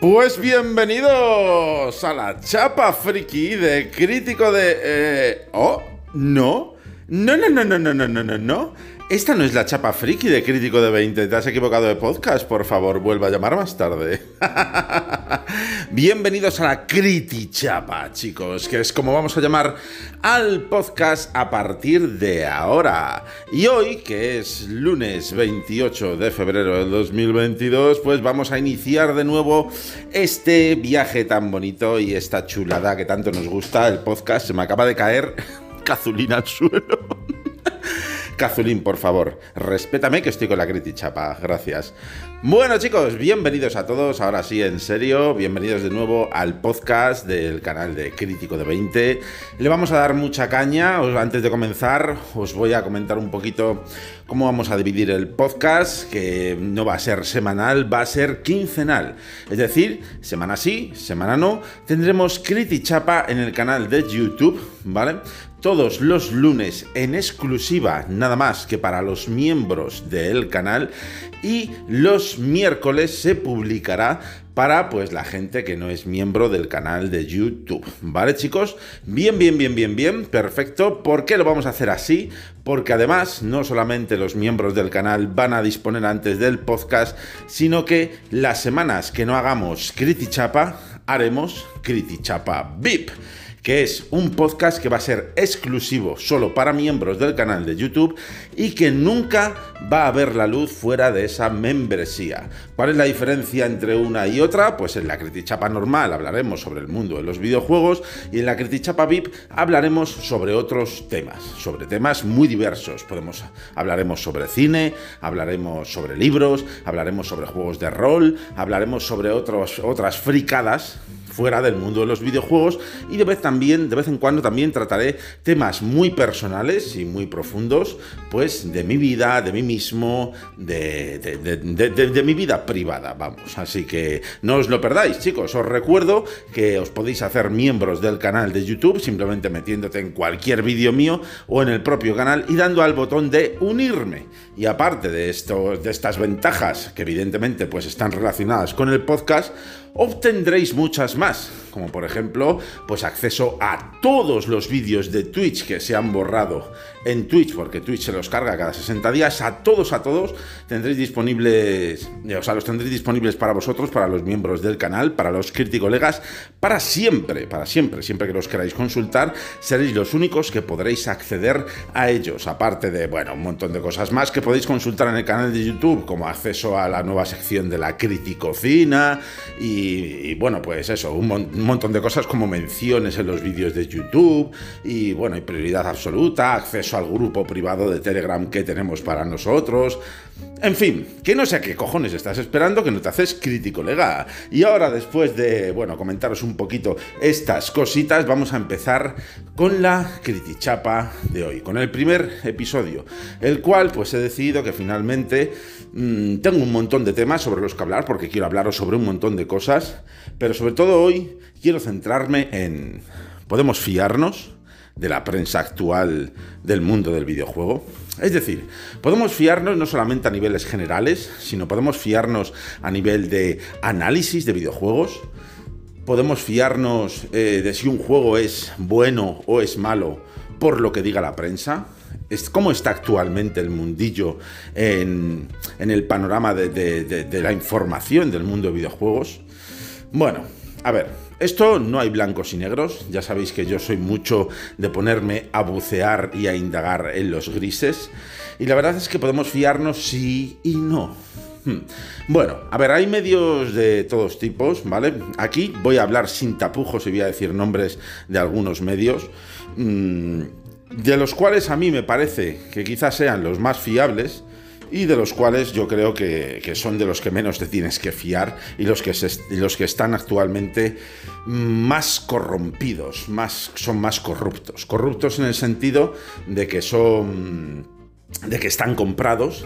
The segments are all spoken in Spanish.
Pues bienvenidos a la chapa friki de crítico de... Eh... Oh, no. No, no, no, no, no, no, no, no. Esta no es la chapa friki de crítico de 20. Te has equivocado de podcast. Por favor, vuelva a llamar más tarde. Bienvenidos a la Criti Chapa, chicos, que es como vamos a llamar al podcast a partir de ahora. Y hoy, que es lunes 28 de febrero del 2022, pues vamos a iniciar de nuevo este viaje tan bonito y esta chulada que tanto nos gusta, el podcast. Se me acaba de caer cazulina al suelo. Cazulín, por favor, respétame que estoy con la Criti Chapa, gracias. Bueno chicos, bienvenidos a todos, ahora sí, en serio, bienvenidos de nuevo al podcast del canal de Crítico de 20. Le vamos a dar mucha caña, antes de comenzar os voy a comentar un poquito cómo vamos a dividir el podcast, que no va a ser semanal, va a ser quincenal. Es decir, semana sí, semana no, tendremos Criti Chapa en el canal de YouTube, ¿vale? Todos los lunes en exclusiva, nada más que para los miembros del canal, y los miércoles se publicará para pues la gente que no es miembro del canal de YouTube. ¿Vale, chicos? Bien, bien, bien, bien, bien, perfecto. ¿Por qué lo vamos a hacer así? Porque además no solamente los miembros del canal van a disponer antes del podcast, sino que las semanas que no hagamos Critichapa, haremos Critichapa VIP que es un podcast que va a ser exclusivo solo para miembros del canal de YouTube y que nunca va a ver la luz fuera de esa membresía. ¿Cuál es la diferencia entre una y otra? Pues en la Critichapa normal hablaremos sobre el mundo de los videojuegos y en la Critichapa VIP hablaremos sobre otros temas, sobre temas muy diversos. Podemos hablaremos sobre cine, hablaremos sobre libros, hablaremos sobre juegos de rol, hablaremos sobre otros, otras fricadas fuera del mundo de los videojuegos y de vez también de vez en cuando también trataré temas muy personales y muy profundos pues de mi vida de mí mismo de, de, mi vida privada vamos. Así que no os lo perdáis chicos. Os recuerdo que os podéis hacer miembros del canal de YouTube simplemente metiéndote en cualquier vídeo mío o en el propio canal y dando al botón de unirme y aparte de de estas ventajas que evidentemente pues están relacionadas con el podcast obtendréis muchas más, como por ejemplo, pues acceso a todos los vídeos de Twitch que se han borrado en Twitch, porque Twitch se los carga cada 60 días, a todos, a todos, tendréis disponibles, o sea, los tendréis disponibles para vosotros, para los miembros del canal, para los colegas, para siempre, para siempre, siempre que los queráis consultar, seréis los únicos que podréis acceder a ellos, aparte de, bueno, un montón de cosas más que podéis consultar en el canal de YouTube, como acceso a la nueva sección de la Criticocina y y, bueno, pues eso, un, montón de cosas como menciones en los vídeos de YouTube y bueno, y prioridad absoluta, acceso al grupo privado de Telegram que tenemos para nosotros. En fin, que no sé a qué cojones estás esperando que no te haces crítico lega. Y ahora después de, bueno, comentaros un poquito estas cositas, vamos a empezar con la critichapa de hoy, con el primer episodio, el cual pues he decidido que finalmente mm, tengo un montón de temas sobre los que hablar porque quiero hablaros sobre un montón de cosas, pero sobre todo hoy quiero centrarme en ¿podemos fiarnos? De la prensa actual del mundo del videojuego. Es decir, podemos fiarnos no solamente a niveles generales, sino podemos fiarnos a nivel de análisis de videojuegos. Podemos fiarnos eh, de si un juego es bueno o es malo por lo que diga la prensa. ¿Cómo está actualmente el mundillo en, el panorama de la información del mundo de videojuegos? Bueno, a ver, esto no hay blancos y negros, ya sabéis que yo soy mucho de ponerme a bucear y a indagar en los grises, y la verdad es que podemos fiarnos sí y no. Hmm. Bueno, a ver, hay medios de todos tipos, ¿vale? Aquí voy a hablar sin tapujos y voy a decir nombres de algunos medios, mm, de los cuales a mí me parece que quizás sean los más fiables, y de los cuales yo creo que, son de los que menos te tienes que fiar y los que, los que están actualmente más corrompidos, más, son más corruptos. Corruptos en el sentido de que son. de que están comprados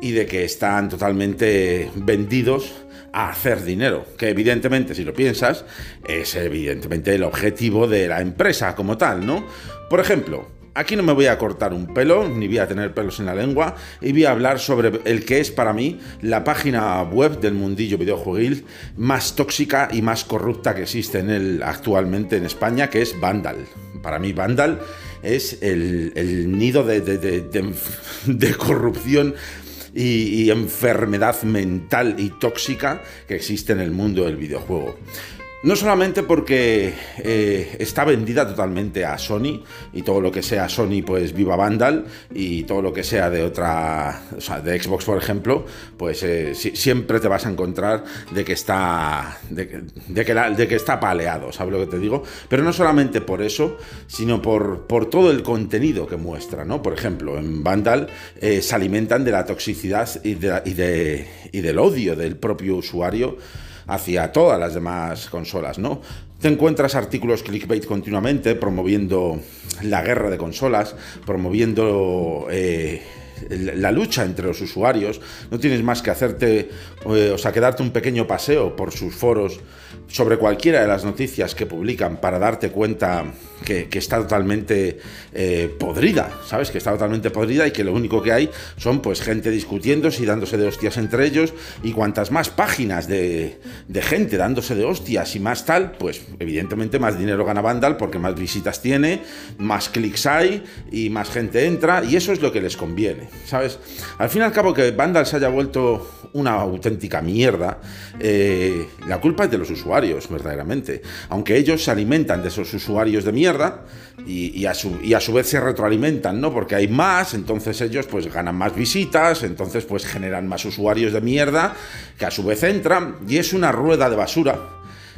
y de que están totalmente vendidos a hacer dinero, que evidentemente, si lo piensas, es evidentemente el objetivo de la empresa como tal, ¿no? Por ejemplo, aquí no me voy a cortar un pelo, ni voy a tener pelos en la lengua, y voy a hablar sobre el que es para mí la página web del mundillo videojueguil más tóxica y más corrupta que existe en él actualmente en España, que es Vandal. Para mí Vandal es el, nido de, corrupción y enfermedad mental y tóxica que existe en el mundo del videojuego. No solamente porque eh, está vendida totalmente a Sony y todo lo que sea Sony pues viva Vandal y todo lo que sea de otra, o sea, de Xbox por ejemplo, pues eh, siempre te vas a encontrar de que está de, que, está paleado, ¿sabes lo que te digo? Pero no solamente por eso, sino por, todo el contenido que muestra, ¿no? Por ejemplo, en Vandal eh, se alimentan de la toxicidad y del odio del propio usuario hacia todas las demás consolas, ¿no? Te encuentras artículos clickbait continuamente promoviendo la guerra de consolas, promoviendo eh, la lucha entre los usuarios. No tienes más que hacerte, eh, o sea, que darte un pequeño paseo por sus foros sobre cualquiera de las noticias que publican para darte cuenta que, está totalmente eh, podrida, ¿sabes? Que está totalmente podrida y que lo único que hay son pues gente discutiéndose y dándose de hostias entre ellos y cuantas más páginas de, gente dándose de hostias y más tal, pues evidentemente más dinero gana Vandal porque más visitas tiene, más clics hay y más gente entra y eso es lo que les conviene, ¿sabes? Al fin y al cabo que Vandal se haya vuelto una auténtica mierda, eh, la culpa es de los usuarios, verdaderamente. Aunque ellos se alimentan de esos usuarios de mierda y, a, su, y a su vez se retroalimentan, ¿no? Porque hay más, entonces ellos pues ganan más visitas, entonces pues generan más usuarios de mierda que a su vez entran y es una rueda de basura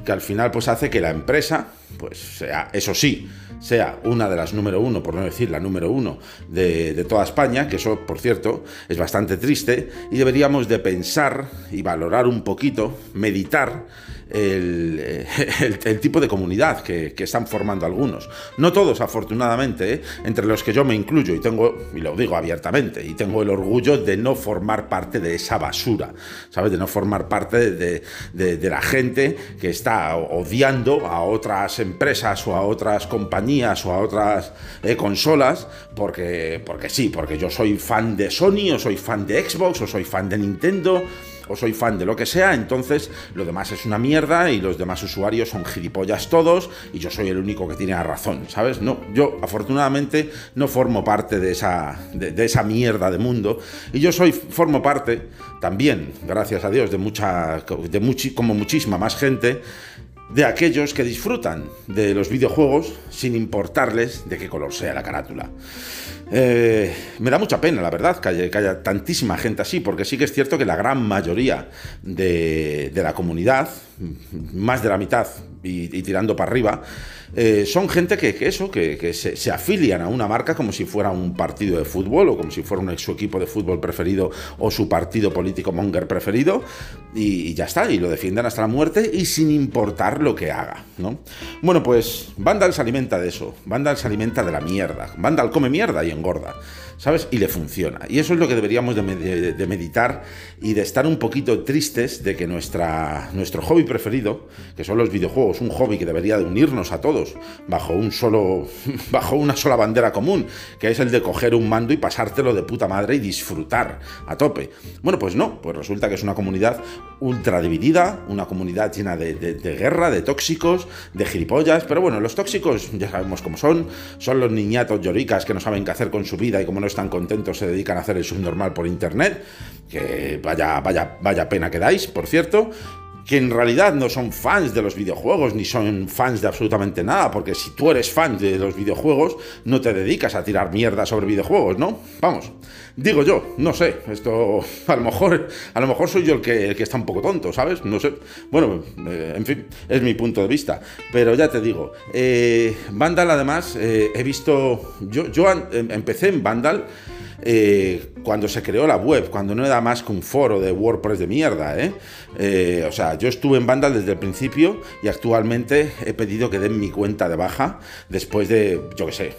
que al final pues hace que la empresa pues sea, eso sí, sea una de las número uno, por no decir la número uno de, de, toda España, que eso, por cierto, es bastante triste, y deberíamos de pensar y valorar un poquito, meditar el, el, tipo de comunidad que, están formando algunos. No todos, afortunadamente, ¿eh? entre los que yo me incluyo, y tengo, y lo digo abiertamente, y tengo el orgullo de no formar parte de esa basura, ¿sabes? De no formar parte de la gente que está odiando a otras empresas o a otras compañías o a otras eh, consolas, porque, porque sí, porque yo soy fan de Sony, o soy fan de Xbox, o soy fan de Nintendo o soy fan de lo que sea, entonces lo demás es una mierda y los demás usuarios son gilipollas todos y yo soy el único que tiene la razón, ¿sabes? No, yo afortunadamente no formo parte de esa, de, esa mierda de mundo y yo soy, formo parte también, gracias a Dios, de mucha, de como muchísima más gente de aquellos que disfrutan de los videojuegos sin importarles de qué color sea la carátula. Eh, me da mucha pena, la verdad, que haya, tantísima gente así, porque sí que es cierto que la gran mayoría de, la comunidad, más de la mitad y tirando para arriba, eh, son gente que, eso, que, se, afilian a una marca como si fuera un partido de fútbol o como si fuera un, su equipo de fútbol preferido o su partido político monger preferido y, ya está, y lo defienden hasta la muerte y sin importar lo que haga, ¿no? Bueno, pues Vandal se alimenta de eso, Vandal se alimenta de la mierda, Vandal come mierda y engorda. ¿sabes? Y le funciona. Y eso es lo que deberíamos de, meditar y de estar un poquito tristes de que nuestra, nuestro hobby preferido, que son los videojuegos, un hobby que debería de unirnos a todos bajo, un solo, bajo una sola bandera común, que es el de coger un mando y pasártelo de puta madre y disfrutar a tope. Bueno, pues no, pues resulta que es una comunidad ultra dividida, una comunidad llena de, de guerra, de tóxicos, de gilipollas, pero bueno, los tóxicos ya sabemos cómo son, son los niñatos lloricas que no saben qué hacer con su vida y como no están contentos se dedican a hacer el subnormal por internet, que vaya, vaya, vaya pena que dais, por cierto, que en realidad no son fans de los videojuegos ni son fans de absolutamente nada, porque si tú eres fan de los videojuegos, no te dedicas a tirar mierda sobre videojuegos, ¿no? Vamos, digo yo, no sé, esto a lo mejor, a lo mejor soy yo el que, está un poco tonto, ¿sabes? No sé, bueno, eh, en fin, es mi punto de vista, pero ya te digo, eh, Vandal además, eh, he visto, yo, yo em, empecé en Vandal, eh, cuando se creó la web, cuando no era más que un foro de WordPress de mierda. ¿eh? Eh, o sea, yo estuve en Vandal desde el principio y actualmente he pedido que den mi cuenta de baja después de, yo qué sé,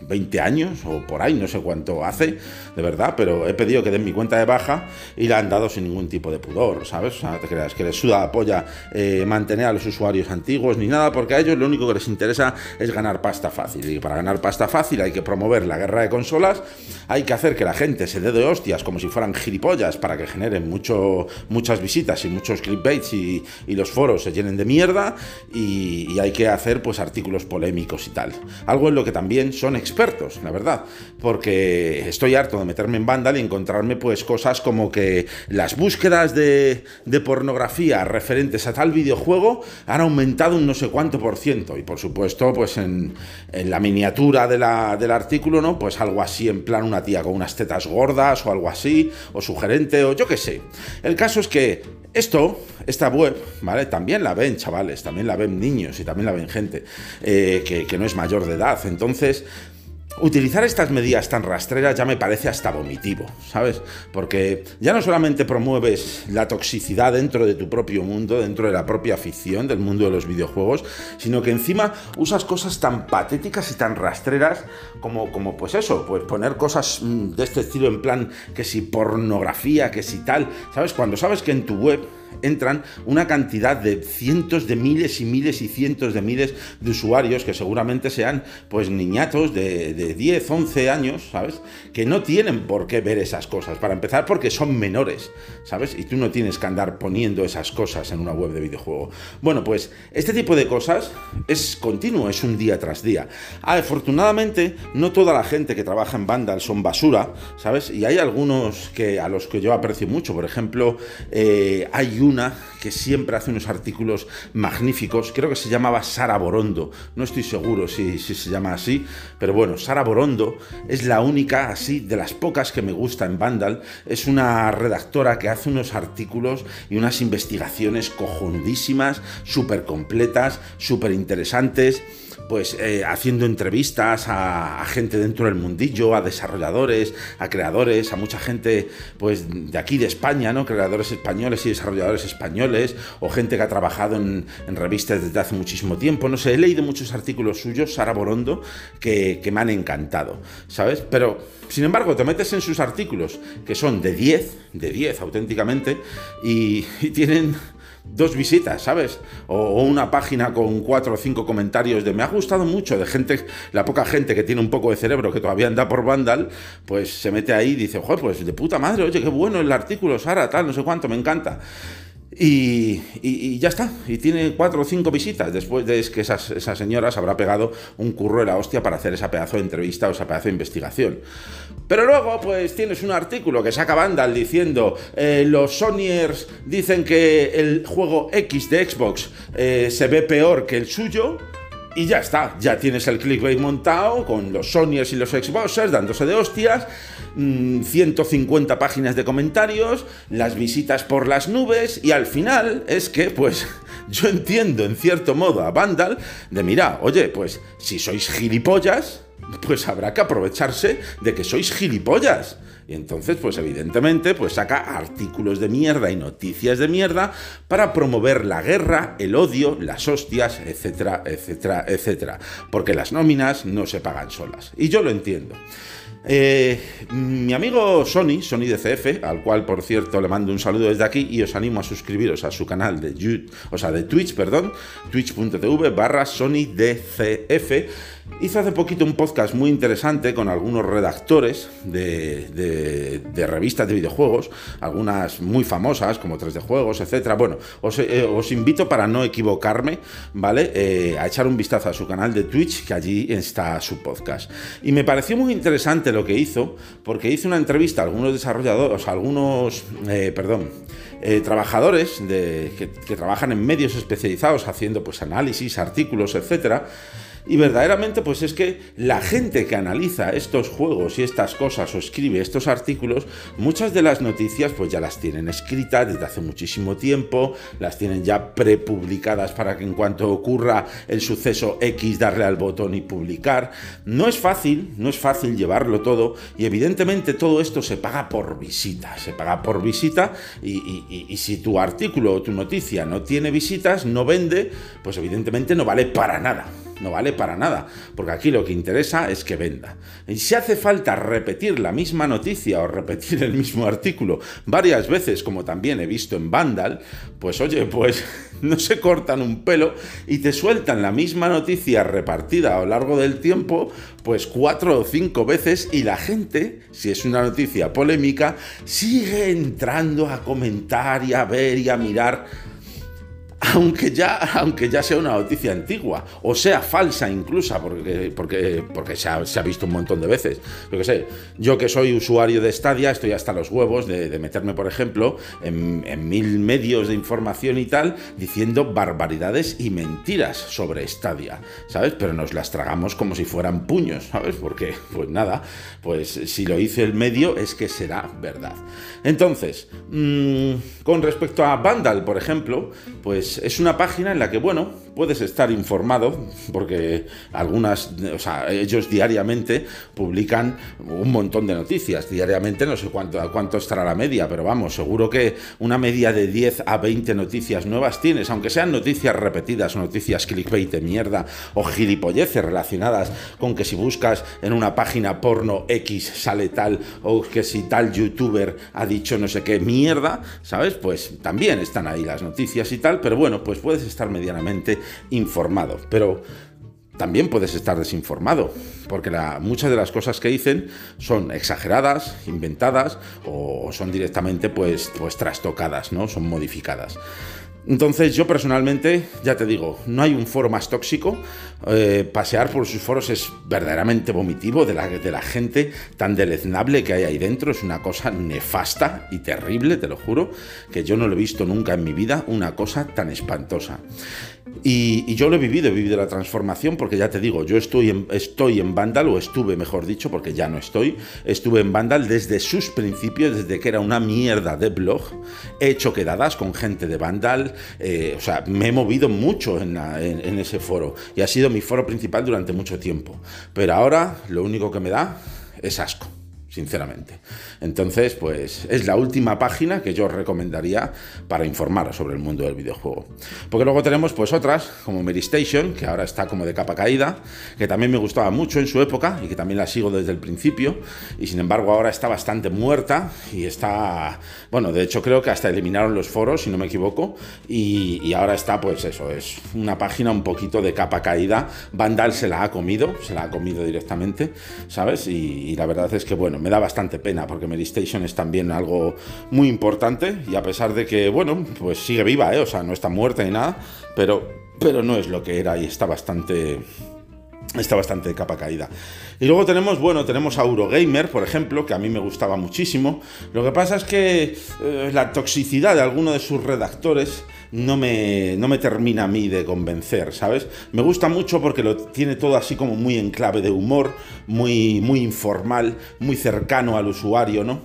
20 años o por ahí, no sé cuánto hace, de verdad, pero he pedido que den mi cuenta de baja y la han dado sin ningún tipo de pudor, ¿sabes? O sea, te creas que les suda la polla eh, mantener a los usuarios antiguos ni nada, porque a ellos lo único que les interesa es ganar pasta fácil. Y para ganar pasta fácil hay que promover la guerra de consolas, hay que hacer que la gente se dé de hostias como si fueran gilipollas para que generen mucho, muchas visitas y muchos clickbaits y, y los foros se llenen de mierda y, y hay que hacer pues artículos polémicos y tal. Algo en lo que también son expertos, la verdad, porque estoy harto de meterme en Vandal y encontrarme pues cosas como que las búsquedas de, pornografía referentes a tal videojuego han aumentado un no sé cuánto por ciento y por supuesto pues en, la miniatura del artículo, ¿no? Pues algo así en plan una tía con unas tetas gordas o algo así, o sugerente o yo qué sé. El caso es que esto, esta web, ¿vale? También la ven chavales, también la ven niños y también la ven gente eh, que no es mayor de edad. Entonces, Utilizar estas medidas tan rastreras ya me parece hasta vomitivo, ¿sabes? Porque ya no solamente promueves la toxicidad dentro de tu propio mundo, dentro de la propia afición del mundo de los videojuegos, sino que encima usas cosas tan patéticas y tan rastreras como, como pues eso, pues poner cosas mm, de este estilo en plan que si pornografía, que si tal, ¿sabes? Cuando sabes que en tu web entran una cantidad de cientos de miles y miles y cientos de miles de usuarios que seguramente sean pues niñatos de, de 10, 11 años, ¿sabes? Que no tienen por qué ver esas cosas. Para empezar, porque son menores, ¿sabes? Y tú no tienes que andar poniendo esas cosas en una web de videojuego. Bueno, pues este tipo de cosas es continuo, es un día tras día. Afortunadamente, no toda la gente que trabaja en Vandal son basura, ¿sabes? Y hay algunos que a los que yo aprecio mucho. Por ejemplo, eh, hay una que siempre hace unos artículos magníficos, creo que se llamaba Sara Borondo, no estoy seguro si, si, se llama así, pero bueno, Sara Borondo es la única así de las pocas que me gusta en Vandal, es una redactora que hace unos artículos y unas investigaciones cojonudísimas, súper completas, súper interesantes pues eh, haciendo entrevistas a, gente dentro del mundillo, a desarrolladores, a creadores, a mucha gente pues de aquí de España, ¿no? Creadores españoles y desarrolladores españoles, o gente que ha trabajado en, en revistas desde hace muchísimo tiempo. No sé, he leído muchos artículos suyos, Sara Borondo, que, me han encantado, ¿sabes? Pero, sin embargo, te metes en sus artículos, que son de 10, de 10 auténticamente, y tienen dos visitas, ¿sabes? O, una página con cuatro o cinco comentarios de me ha gustado mucho, de gente, la poca gente que tiene un poco de cerebro que todavía anda por Vandal, pues se mete ahí y dice, joder, pues de puta madre, oye, qué bueno el artículo, Sara, tal, no sé cuánto, me encanta. Y, ya está, y tiene cuatro o cinco visitas después de que esas, esa señora se habrá pegado un curro de la hostia para hacer esa pedazo de entrevista o esa pedazo de investigación. Pero luego, pues tienes un artículo que saca Vandal diciendo eh, los Sonyers dicen que el juego X de Xbox eh, se ve peor que el suyo. Y ya está, ya tienes el clickbait montado con los Sonyers y los Xboxers dándose de hostias. 150 mm, páginas de comentarios, las visitas por las nubes y al final es que pues yo entiendo en cierto modo a Vandal de mira, oye, pues si sois gilipollas, pues habrá que aprovecharse de que sois gilipollas. Y entonces, pues evidentemente, pues saca artículos de mierda y noticias de mierda para promover la guerra, el odio, las hostias, etcétera, etcétera, etcétera. Porque las nóminas no se pagan solas. Y yo lo entiendo. Eh, mi amigo Sony, Sony DCF, al cual por cierto le mando un saludo desde aquí y os animo a suscribiros a su canal de YouTube, o sea, de Twitch, perdón, twitch.tv barra Sony DCF. Hizo hace poquito un podcast muy interesante con algunos redactores de, de, de revistas de videojuegos, algunas muy famosas como 3D Juegos, etcétera. Bueno, os, eh, os, invito para no equivocarme, ¿vale? Eh, a echar un vistazo a su canal de Twitch, que allí está su podcast. Y me pareció muy interesante lo que hizo, porque hizo una entrevista a algunos desarrolladores, a algunos, eh, perdón, eh, trabajadores de, que, que, trabajan en medios especializados haciendo pues análisis, artículos, etcétera. Y verdaderamente, pues es que la gente que analiza estos juegos y estas cosas o escribe estos artículos, muchas de las noticias pues ya las tienen escritas desde hace muchísimo tiempo, las tienen ya prepublicadas para que en cuanto ocurra el suceso X darle al botón y publicar. No es fácil, no es fácil llevarlo todo y evidentemente todo esto se paga por visita, se paga por visita y, y, y si tu artículo o tu noticia no tiene visitas, no vende, pues evidentemente no vale para nada. No vale para nada, porque aquí lo que interesa es que venda. Y si hace falta repetir la misma noticia o repetir el mismo artículo varias veces, como también he visto en Vandal, pues oye, pues no se cortan un pelo y te sueltan la misma noticia repartida a lo largo del tiempo, pues cuatro o cinco veces y la gente, si es una noticia polémica, sigue entrando a comentar y a ver y a mirar aunque ya, aunque ya sea una noticia antigua, o sea falsa incluso, porque, porque, porque se, ha, visto un montón de veces. Yo que sé, yo que soy usuario de Stadia, estoy hasta los huevos de, meterme, por ejemplo, en, mil medios de información y tal, diciendo barbaridades y mentiras sobre Stadia, ¿sabes? Pero nos las tragamos como si fueran puños, ¿sabes? Porque, pues nada, pues si lo hice el medio es que será verdad. Entonces, mm, con respecto a Vandal, por ejemplo, pues es una página en la que, bueno, puedes estar informado, porque algunas, o sea, ellos diariamente publican un montón de noticias. Diariamente no sé cuánto, cuánto estará la media, pero vamos, seguro que una media de 10 a 20 noticias nuevas tienes, aunque sean noticias repetidas noticias clickbait de mierda o gilipolleces relacionadas con que si buscas en una página porno X sale tal o que si tal youtuber ha dicho no sé qué mierda, ¿sabes? Pues también están ahí las noticias y tal, pero bueno, pues puedes estar medianamente informado. Pero también puedes estar desinformado, porque muchas de las cosas que dicen son exageradas, inventadas o son directamente pues, pues trastocadas, ¿no? Son modificadas. Entonces yo personalmente, ya te digo, no hay un foro más tóxico. Eh, pasear por sus foros es verdaderamente vomitivo de la, gente tan deleznable que hay ahí dentro. Es una cosa nefasta y terrible, te lo juro, que yo no lo he visto nunca en mi vida, una cosa tan espantosa. Y, yo lo he vivido, he vivido la transformación porque ya te digo, yo estoy en, estoy en Vandal, o estuve, mejor dicho, porque ya no estoy, estuve en Vandal desde sus principios, desde que era una mierda de blog, he hecho quedadas con gente de Vandal, eh, o sea, me he movido mucho en, en ese foro y ha sido mi foro principal durante mucho tiempo. Pero ahora lo único que me da es asco sinceramente. Entonces, pues es la última página que yo recomendaría para informaros sobre el mundo del videojuego. Porque luego tenemos pues otras, como Mary Station, que ahora está como de capa caída, que también me gustaba mucho en su época y que también la sigo desde el principio, y sin embargo ahora está bastante muerta y está, bueno, de hecho creo que hasta eliminaron los foros, si no me equivoco, y, ahora está pues eso, es una página un poquito de capa caída. Vandal se la ha comido, se la ha comido directamente, ¿sabes? y la verdad es que, bueno, me da bastante pena porque Medistation es también algo muy importante y a pesar de que, bueno, pues sigue viva, ¿eh? o sea, no está muerta ni nada, pero, pero no es lo que era y está bastante está bastante de capa caída. Y luego tenemos, bueno, tenemos a Eurogamer, por ejemplo, que a mí me gustaba muchísimo. Lo que pasa es que eh, la toxicidad de alguno de sus redactores no me, no me termina a mí de convencer, ¿sabes? Me gusta mucho porque lo tiene todo así como muy en clave de humor, muy, muy informal, muy cercano al usuario, ¿no?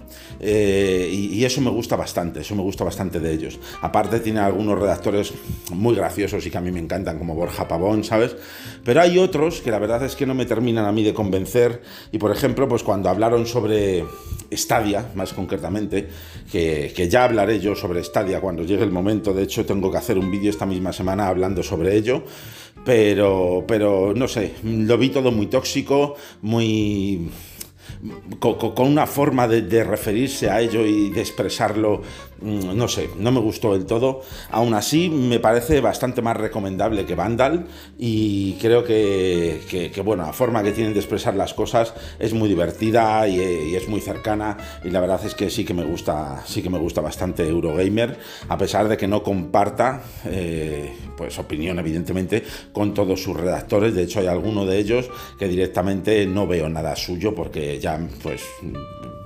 Eh, y, eso me gusta bastante, eso me gusta bastante de ellos. Aparte tiene algunos redactores muy graciosos y que a mí me encantan, como Borja Pavón, ¿sabes? Pero hay otros que la verdad es que no me terminan a mí de convencer y por ejemplo, pues cuando hablaron sobre Stadia, más concretamente, que, que ya hablaré yo sobre Stadia cuando llegue el momento, de hecho tengo que hacer un vídeo esta misma semana hablando sobre ello, pero, pero no sé, lo vi todo muy tóxico, muy con, una forma de, referirse a ello y de expresarlo, mm, no sé, no me gustó del todo. Aún así, me parece bastante más recomendable que Vandal y creo que, bueno, la forma que tienen de expresar las cosas es muy divertida y, es muy cercana y la verdad es que sí que me gusta, sí que me gusta bastante Eurogamer, a pesar de que no comparta, eh, pues opinión evidentemente, con todos sus redactores. De hecho, hay alguno de ellos que directamente no veo nada suyo porque ya pues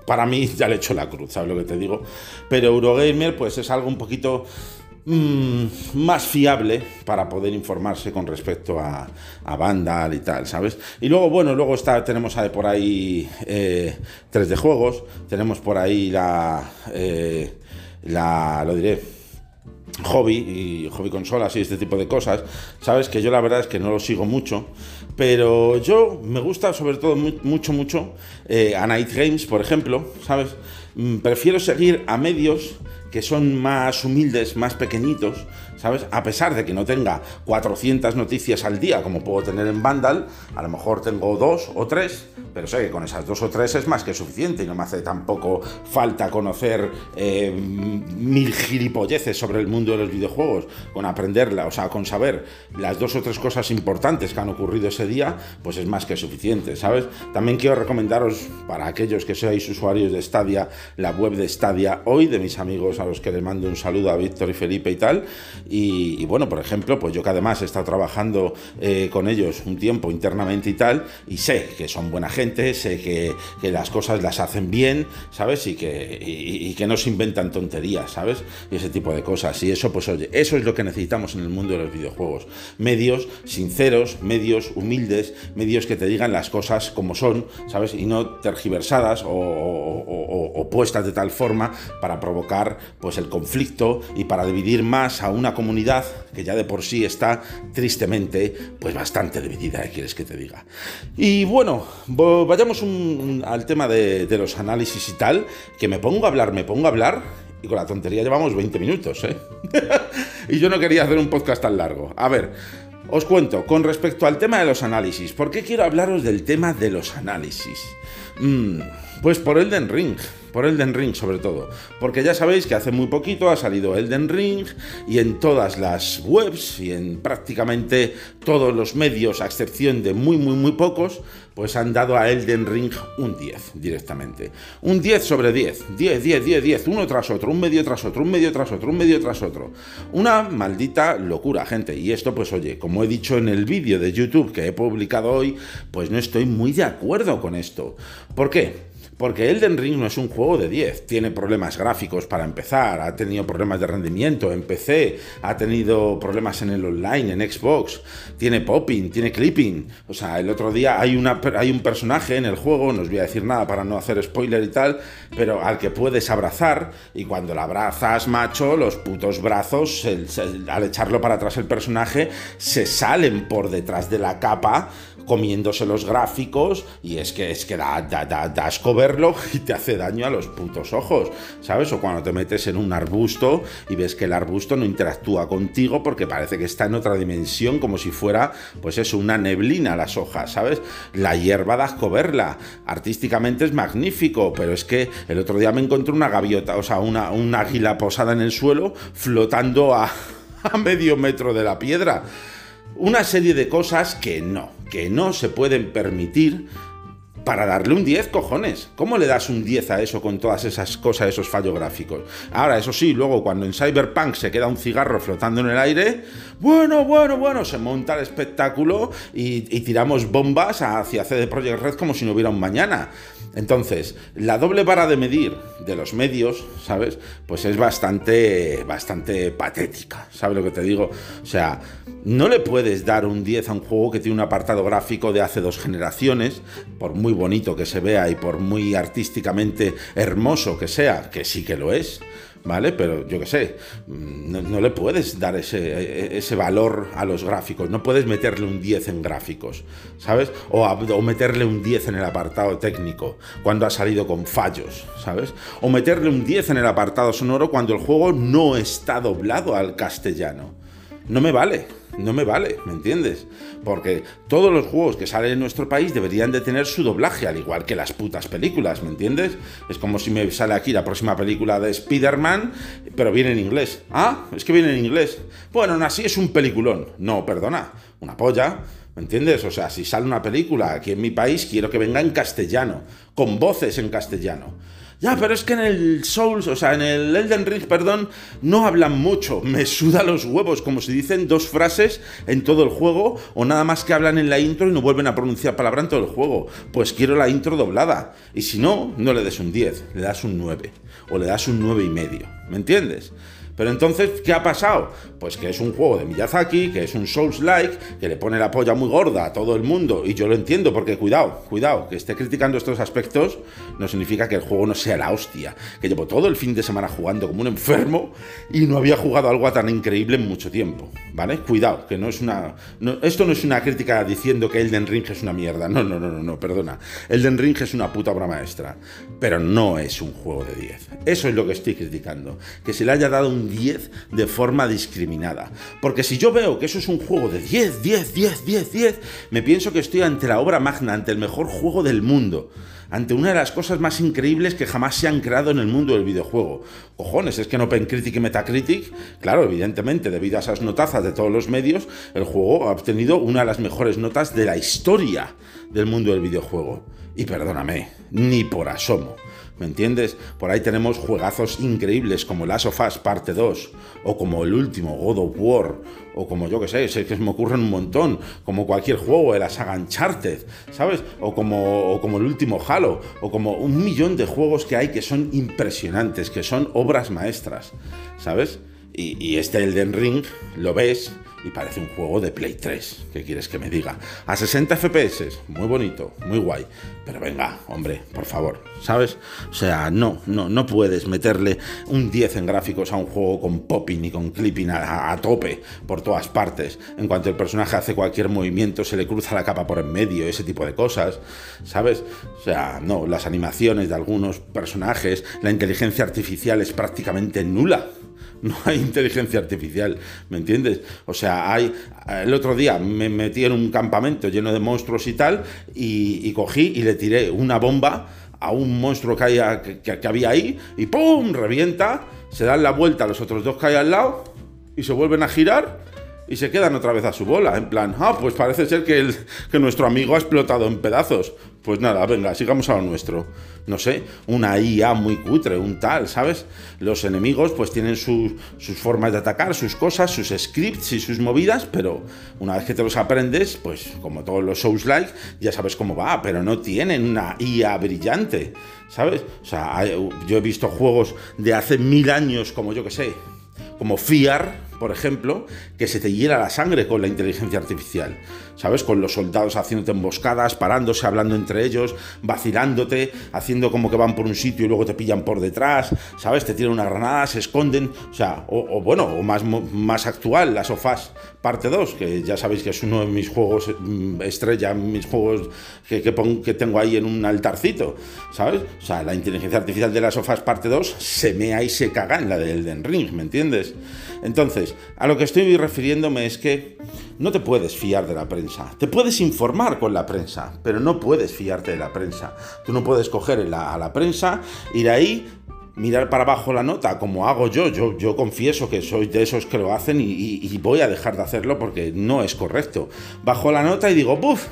para mí ya le he hecho la cruz, ¿sabes lo que te digo? Pero Eurogamer pues es algo un poquito mm, más fiable para poder informarse con respecto a, a, Vandal y tal, ¿sabes? Y luego, bueno, luego está, tenemos por ahí eh, 3D juegos, tenemos por ahí la, eh, la, lo diré, hobby y hobby consolas y este tipo de cosas, sabes que yo la verdad es que no lo sigo mucho, pero yo me gusta sobre todo mucho, mucho eh, a Night Games, por ejemplo, sabes, mm, prefiero seguir a medios que son más humildes, más pequeñitos, ¿sabes? A pesar de que no tenga 400 noticias al día como puedo tener en Vandal, a lo mejor tengo dos o tres, pero sé que con esas dos o tres es más que suficiente y no me hace tampoco falta conocer eh, mil gilipolleces sobre el mundo de los videojuegos, con aprenderla, o sea, con saber las dos o tres cosas importantes que han ocurrido ese día, pues es más que suficiente, ¿sabes? También quiero recomendaros para aquellos que seáis usuarios de Stadia, la web de Stadia hoy, de mis amigos a los que les mando un saludo a Víctor y Felipe y tal, y, bueno, por ejemplo, pues yo que además he estado trabajando eh, con ellos un tiempo internamente y tal, y sé que son buena gente, que, las cosas las hacen bien, ¿sabes? Y que, y, que no se inventan tonterías, ¿sabes? Y ese tipo de cosas. Y eso, pues oye, eso es lo que necesitamos en el mundo de los videojuegos. Medios sinceros, medios humildes, medios que te digan las cosas como son, ¿sabes? Y no tergiversadas o, o puestas de tal forma para provocar pues el conflicto y para dividir más a una comunidad que ya de por sí está tristemente pues bastante dividida, ¿eh? quieres que te diga. Y bueno, vayamos al tema de, los análisis y tal, que me pongo a hablar, me pongo a hablar y con la tontería llevamos 20 minutos, ¿eh? y yo no quería hacer un podcast tan largo. A ver, os cuento, con respecto al tema de los análisis, ¿por qué quiero hablaros del tema de los análisis? Mm, pues por Elden Ring por Elden Ring sobre todo, porque ya sabéis que hace muy poquito ha salido Elden Ring y en todas las webs y en prácticamente todos los medios, a excepción de muy muy muy pocos, pues han dado a Elden Ring un 10 directamente. Un 10 sobre 10, 10, 10, 10, 10, uno tras otro, un medio tras otro, un medio tras otro, un medio tras otro. Una maldita locura, gente. Y esto, pues oye, como he dicho en el vídeo de YouTube que he publicado hoy, pues no estoy muy de acuerdo con esto. ¿Por qué? Porque Elden Ring no es un juego de 10. Tiene problemas gráficos para empezar, ha tenido problemas de rendimiento en PC, ha tenido problemas en el online, en Xbox, tiene popping, tiene clipping. O sea, el otro día hay, un personaje en el juego, no os voy a decir nada para no hacer spoiler y tal, pero al que puedes abrazar y cuando la abrazas, macho, los putos brazos, al echarlo para atrás el personaje, se salen por detrás de la capa comiéndose los gráficos y es que es que da, da, da, da asco verlo y te hace daño a los putos ojos, ¿sabes? O cuando te metes en un arbusto y ves que el arbusto no interactúa contigo porque parece que está en otra dimensión, como si fuera, pues eso, una neblina las hojas, ¿sabes? La hierba da asco verla, artísticamente es magnífico, pero es que el otro día me encontré una gaviota, o sea, una, una águila posada en el suelo flotando a, a medio metro de la piedra una serie de cosas que no, que no se pueden permitir para darle un 10, cojones. ¿Cómo le das un 10 a eso con todas esas cosas, esos fallos gráficos? Ahora, eso sí, luego cuando en Cyberpunk se queda un cigarro flotando en el aire, bueno, bueno, bueno, se monta el espectáculo y, tiramos bombas hacia CD Projekt Red como si no hubiera un mañana. Entonces, la doble vara de medir de los medios, ¿sabes? Pues es bastante, bastante patética, ¿sabes lo que te digo? O sea, no le puedes dar un 10 a un juego que tiene un apartado gráfico de hace dos generaciones, por muy bonito que se vea y por muy artísticamente hermoso que sea, que sí que lo es. ¿Vale? Pero yo qué sé, no, le puedes dar ese, ese, valor a los gráficos, no puedes meterle un 10 en gráficos, ¿sabes? O, o, meterle un 10 en el apartado técnico cuando ha salido con fallos, ¿sabes? O meterle un 10 en el apartado sonoro cuando el juego no está doblado al castellano. No me vale no me vale, ¿me entiendes? Porque todos los juegos que salen en nuestro país deberían de tener su doblaje, al igual que las putas películas, ¿me entiendes? Es como si me sale aquí la próxima película de Spider-Man, pero viene en inglés. Ah, es que viene en inglés. Bueno, aún así es un peliculón. No, perdona, una polla. ¿Me entiendes? O sea, si sale una película aquí en mi país, quiero que venga en castellano, con voces en castellano. Ya, pero es que en el Souls, o sea, en el Elden Ring, perdón, no hablan mucho. Me suda los huevos, como si dicen dos frases en todo el juego, o nada más que hablan en la intro y no vuelven a pronunciar palabra en todo el juego. Pues quiero la intro doblada. Y si no, no le des un 10, le das un 9. O le das un 9 y medio. ¿Me entiendes? Pero entonces, ¿qué ha pasado? Pues que es un juego de Miyazaki, que es un Souls-like, que le pone la polla muy gorda a todo el mundo, y yo lo entiendo, porque cuidado, cuidado, que esté criticando estos aspectos no significa que el juego no sea la hostia, que llevo todo el fin de semana jugando como un enfermo y no había jugado algo tan increíble en mucho tiempo, ¿vale? Cuidado, que no es una... esto no es una crítica diciendo que Elden Ring es una mierda, no, no, no, no, no, perdona. Elden Ring es una puta obra maestra, pero no es un juego de 10. Eso es lo que estoy criticando, que se le haya dado un 10 de forma discriminada. Porque si yo veo que eso es un juego de 10, 10, 10, 10, 10, me pienso que estoy ante la obra magna, ante el mejor juego del mundo ante una de las cosas más increíbles que jamás se han creado en el mundo del videojuego. Cojones, es que en OpenCritic y Metacritic, claro, evidentemente, debido a esas notazas de todos los medios, el juego ha obtenido una de las mejores notas de la historia del mundo del videojuego. Y perdóname, ni por asomo. ¿Me entiendes? Por ahí tenemos juegazos increíbles como Last of Us Parte 2, o como el último God of War, o como yo que sé, sé que me ocurren un montón, como cualquier juego de la saga Uncharted, ¿sabes? O como, o como el último Halo, o como un millón de juegos que hay que son impresionantes, que son maestras, ¿sabes? Y, y este Elden Ring, lo ves, y parece un juego de Play 3. ¿Qué quieres que me diga? A 60 FPS, muy bonito, muy guay. Pero venga, hombre, por favor, ¿sabes? O sea, no, no, no puedes meterle un 10 en gráficos a un juego con popping y con clipping a, tope por todas partes. En cuanto el personaje hace cualquier movimiento, se le cruza la capa por en medio, ese tipo de cosas, ¿sabes? O sea, no, las animaciones de algunos personajes, la inteligencia artificial es prácticamente nula no hay inteligencia artificial, ¿me entiendes? O sea, hay. El otro día me metí en un campamento lleno de monstruos y tal, y, cogí y le tiré una bomba a un monstruo que, que, había ahí, y ¡pum! revienta, se dan la vuelta a los otros dos que hay al lado, y se vuelven a girar y se quedan otra vez a su bola, en plan, ah, pues parece ser que, el, que nuestro amigo ha explotado en pedazos. Pues nada, venga, sigamos a lo nuestro. No sé, una IA muy cutre, un tal, ¿sabes? Los enemigos pues tienen sus formas de atacar, sus cosas, sus scripts y sus movidas, pero una vez que te los aprendes, pues como todos los Souls-like, ya sabes cómo va, pero no tienen una IA brillante, ¿sabes? O sea, yo he visto juegos de hace mil años, como yo que sé, como Fiar, por ejemplo, que se te hiela la sangre con la inteligencia artificial, ¿sabes? Con los soldados haciéndote emboscadas, parándose, hablando entre ellos, vacilándote, haciendo como que van por un sitio y luego te pillan por detrás, ¿sabes? Te tiran una granada, se esconden, o sea, o, bueno, o más, actual, las sofás parte 2, que ya sabéis que es uno de mis juegos mm, estrella, mis juegos que, tengo ahí en un altarcito, ¿sabes? O sea, la inteligencia artificial de las sofás parte 2 se mea y se caga en la del Elden Ring, ¿me entiendes? Entonces, a lo que estoy refiriéndome es que no te puedes fiar de la prensa. Te puedes informar con la prensa, pero no puedes fiarte de la prensa. Tú no puedes coger a la prensa, ir ahí, mirar para abajo la nota, como hago yo. Yo, confieso que soy de esos que lo hacen y, voy a dejar de hacerlo porque no es correcto. Bajo la nota y digo, ¡buf!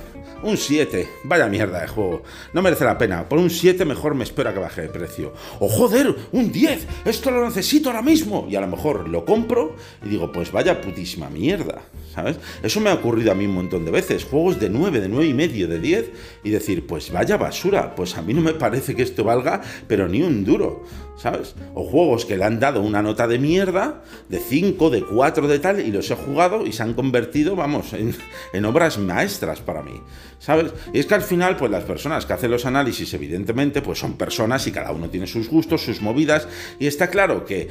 Un 7. Vaya mierda de juego. No merece la pena. Por un 7 mejor me espera que baje de precio. ¡Oh, joder! ¡Un 10! Esto lo necesito ahora mismo. Y a lo mejor lo compro y digo, pues vaya putísima mierda. ¿Sabes? Eso me ha ocurrido a mí un montón de veces. Juegos de 9, de 9 y medio, de 10. Y decir, pues vaya basura. Pues a mí no me parece que esto valga, pero ni un duro. ¿Sabes? O juegos que le han dado una nota de mierda, de 5, de 4, de tal, y los he jugado y se han convertido, vamos, en, en obras maestras para mí. ¿sabes? Y es que al final, pues las personas que hacen los análisis, evidentemente, pues son personas y cada uno tiene sus gustos, sus movidas, y está claro que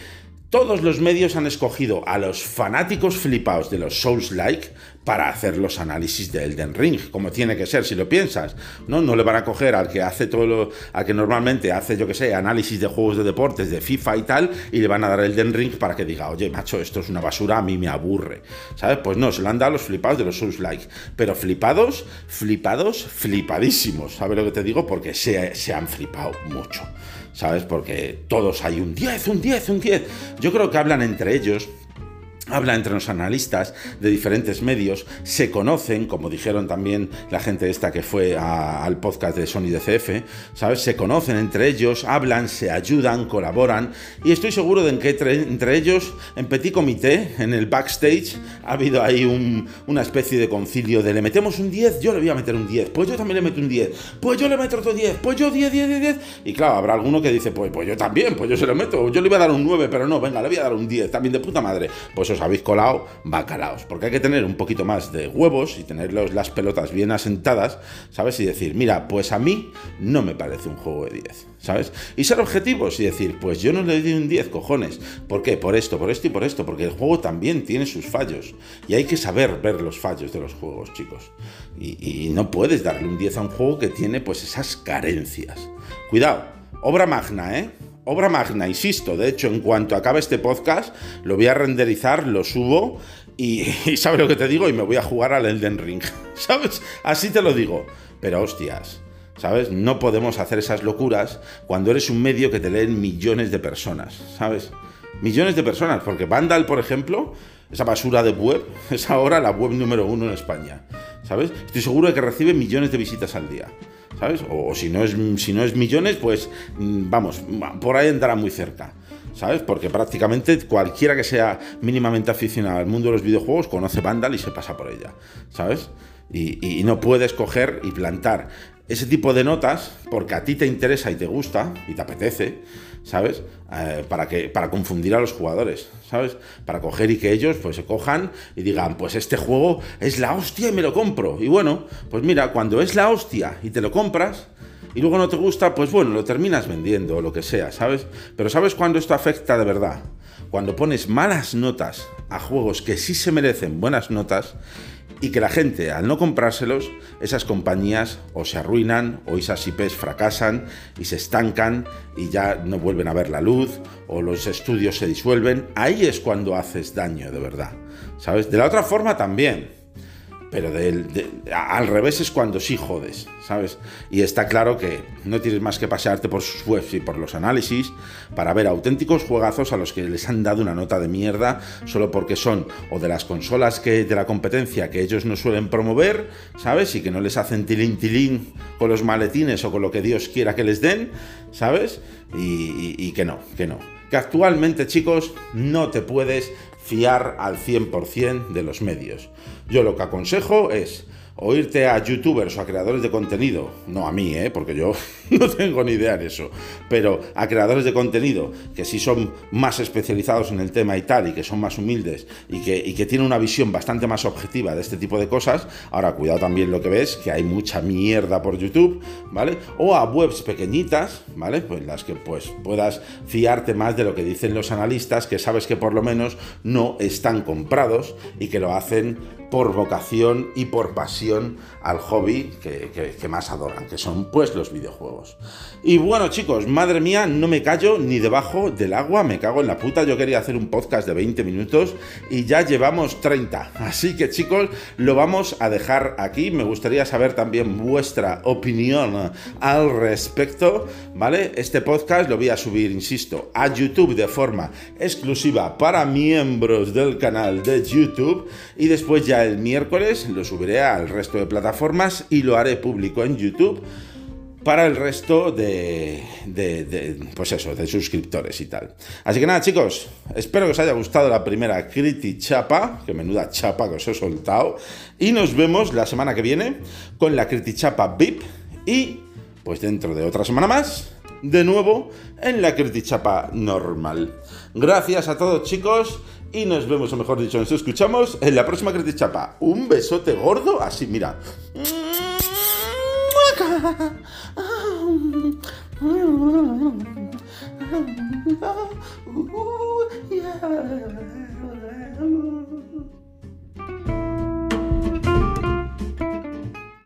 todos los medios han escogido a los fanáticos flipados de los Souls-like para hacer los análisis de Elden Ring, como tiene que ser, si lo piensas. No, no le van a coger al que hace todo lo, al que normalmente hace, yo que sé, análisis de juegos de deportes, de FIFA y tal, y le van a dar Elden Ring para que diga, oye, macho, esto es una basura, a mí me aburre. ¿Sabes? Pues no, se lo han dado a los flipados de los Souls-like. Pero flipados, flipados, flipadísimos. ¿Sabes lo que te digo? Porque se han flipado mucho. ¿Sabes? Porque todos hay un 10, un 10, un 10. Yo creo que hablan entre ellos habla entre los analistas de diferentes medios, se conocen, como dijeron también la gente esta que fue al podcast de Sony DCF, ¿sabes? Se conocen entre ellos, hablan, se ayudan, colaboran y estoy seguro de que entre, ellos, en petit comité, en el backstage, ha habido ahí una especie de concilio de le metemos un 10, yo le voy a meter un 10, pues yo también le meto un 10, pues yo le meto otro 10, pues yo 10, 10, 10, 10 y claro, habrá alguno que dice, pues, pues yo también, pues yo se lo meto, yo le voy a dar un 9, pero no, venga, le voy a dar un 10, también de puta madre, pues os habéis colado bacalaos. Porque hay que tener un poquito más de huevos y tener las pelotas bien asentadas, ¿sabes? Y decir, mira, pues a mí no me parece un juego de 10, ¿sabes? Y ser objetivos y decir, pues yo no le doy un 10, cojones. ¿Por qué? Por esto, por esto y por esto. Porque el juego también tiene sus fallos. Y hay que saber ver los fallos de los juegos, chicos. Y, y no puedes darle un 10 a un juego que tiene pues esas carencias. Cuidado, obra magna, ¿eh? Obra magna, insisto. De hecho, en cuanto acabe este podcast, lo voy a renderizar, lo subo y, ¿sabes lo que te digo? Y me voy a jugar al Elden Ring. ¿Sabes? Así te lo digo. Pero hostias. ¿Sabes? No podemos hacer esas locuras cuando eres un medio que te leen millones de personas, ¿sabes? Millones de personas, porque Vandal, por ejemplo, esa basura de web, es ahora la web número uno en España, ¿sabes? Estoy seguro de que recibe millones de visitas al día. ¿Sabes? O, si, no es, si no es millones, pues mm, vamos, por ahí andará muy cerca. ¿sabes? Porque prácticamente cualquiera que sea mínimamente aficionado al mundo de los videojuegos conoce Vandal y se pasa por ella, ¿sabes? Y, y, no puedes coger y plantar ese tipo de notas porque a ti te interesa y te gusta y te apetece, ¿sabes? Eh, para, que, para confundir a los jugadores, ¿sabes? Para coger y que ellos pues se cojan y digan, pues este juego es la hostia y me lo compro. Y bueno, pues mira, cuando es la hostia y te lo compras, y luego no te gusta, pues bueno, lo terminas vendiendo o lo que sea, ¿sabes? Pero ¿sabes cuándo esto afecta de verdad? Cuando pones malas notas a juegos que sí se merecen buenas notas y que la gente, al no comprárselos, esas compañías o se arruinan o esas IPs fracasan y se estancan y ya no vuelven a ver la luz o los estudios se disuelven. Ahí es cuando haces daño de verdad. ¿Sabes? De la otra forma también pero al revés es cuando sí jodes, ¿sabes? Y está claro que no tienes más que pasearte por sus webs y por los análisis para ver auténticos juegazos a los que les han dado una nota de mierda solo porque son o de las consolas que de la competencia que ellos no suelen promover, ¿sabes? Y que no les hacen tilín tilín con los maletines o con lo que Dios quiera que les den, ¿sabes? y que no, que no. Que actualmente, chicos, no te puedes fiar al 100% de los medios. Yo lo que aconsejo es o irte a youtubers o a creadores de contenido, no a mí, ¿eh? porque yo no tengo ni idea de eso, pero a creadores de contenido que sí son más especializados en el tema y tal, y que son más humildes y que, y que tienen una visión bastante más objetiva de este tipo de cosas, ahora cuidado también lo que ves, que hay mucha mierda por YouTube, ¿vale? O a webs pequeñitas, ¿vale? Pues las que pues puedas fiarte más de lo que dicen los analistas, que sabes que por lo menos no están comprados y que lo hacen por vocación y por pasión al hobby que, más adoran, que son pues los videojuegos. Y bueno chicos, madre mía, no me callo ni debajo del agua, me cago en la puta, yo quería hacer un podcast de 20 minutos y ya llevamos 30. Así que chicos, lo vamos a dejar aquí, me gustaría saber también vuestra opinión al respecto, ¿vale? Este podcast lo voy a subir, insisto, a YouTube de forma exclusiva para miembros del canal de YouTube y después ya el miércoles lo subiré al resto de plataformas y lo haré público en YouTube para el resto de, pues eso, de suscriptores y tal. Así que nada, chicos, espero que os haya gustado la primera Criti Chapa, que menuda chapa que os he soltado, y nos vemos la semana que viene con la Criti Chapa VIP y pues dentro de otra semana más, de nuevo en la Criti Chapa normal. Gracias a todos, chicos y nos vemos, o mejor dicho, nos escuchamos en la próxima Creti Chapa. Un besote gordo, así, mira.